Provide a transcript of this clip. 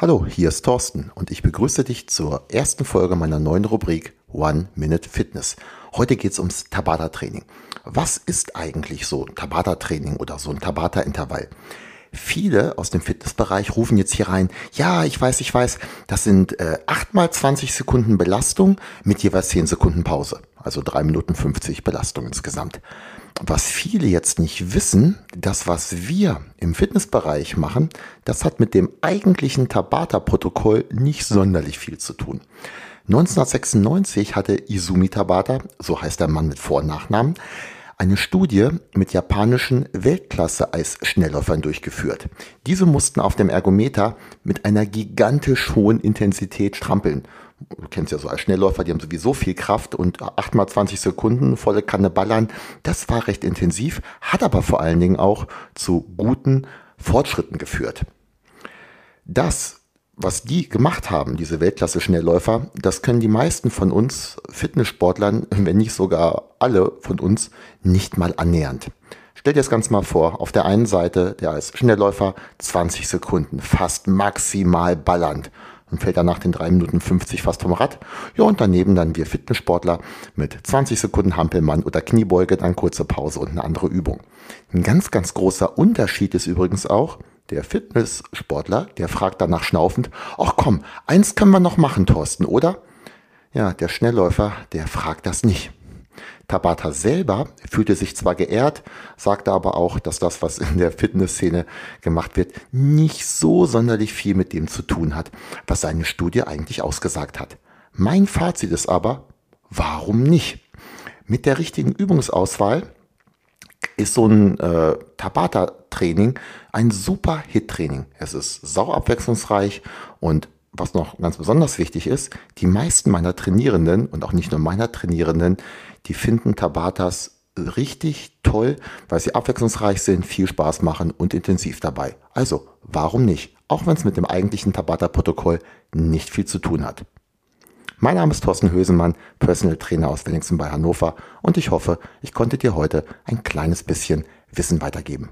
Hallo, hier ist Thorsten und ich begrüße dich zur ersten Folge meiner neuen Rubrik One Minute Fitness. Heute geht es ums Tabata-Training. Was ist eigentlich so ein Tabata-Training oder so ein Tabata-Intervall? Viele aus dem Fitnessbereich rufen jetzt hier rein, ja, ich weiß, ich weiß, das sind äh, 8 mal 20 Sekunden Belastung mit jeweils 10 Sekunden Pause. Also 3 Minuten 50 Belastung insgesamt. Was viele jetzt nicht wissen, das, was wir im Fitnessbereich machen, das hat mit dem eigentlichen Tabata-Protokoll nicht sonderlich viel zu tun. 1996 hatte Izumi Tabata, so heißt der Mann mit Vor- und Nachnamen, eine Studie mit japanischen Weltklasse-Eisschnellläufern durchgeführt. Diese mussten auf dem Ergometer mit einer gigantisch hohen Intensität strampeln. Du kennst ja so als Schnellläufer, die haben sowieso viel Kraft und 8 mal 20 Sekunden volle Kanne ballern. Das war recht intensiv, hat aber vor allen Dingen auch zu guten Fortschritten geführt. Das was die gemacht haben, diese Weltklasse-Schnellläufer, das können die meisten von uns Fitnesssportlern, wenn nicht sogar alle von uns, nicht mal annähernd. Stell dir das Ganze mal vor, auf der einen Seite, der als Schnellläufer 20 Sekunden, fast maximal ballernd und fällt dann nach den 3 Minuten 50 fast vom Rad. Ja, und daneben dann wir Fitnesssportler mit 20 Sekunden Hampelmann oder Kniebeuge, dann kurze Pause und eine andere Übung. Ein ganz, ganz großer Unterschied ist übrigens auch, der Fitnesssportler, der fragt danach schnaufend, ach komm, eins können wir noch machen, Thorsten, oder? Ja, der Schnellläufer, der fragt das nicht. Tabata selber fühlte sich zwar geehrt, sagte aber auch, dass das, was in der Fitnessszene gemacht wird, nicht so sonderlich viel mit dem zu tun hat, was seine Studie eigentlich ausgesagt hat. Mein Fazit ist aber, warum nicht? Mit der richtigen Übungsauswahl ist so ein äh, Tabata-Training ein super Hit-Training. Es ist sau abwechslungsreich und was noch ganz besonders wichtig ist, die meisten meiner Trainierenden und auch nicht nur meiner Trainierenden, die finden Tabatas richtig toll, weil sie abwechslungsreich sind, viel Spaß machen und intensiv dabei. Also, warum nicht? Auch wenn es mit dem eigentlichen Tabata-Protokoll nicht viel zu tun hat. Mein Name ist Thorsten Hösemann, Personal Trainer aus Wenningsen bei Hannover und ich hoffe, ich konnte dir heute ein kleines bisschen Wissen weitergeben.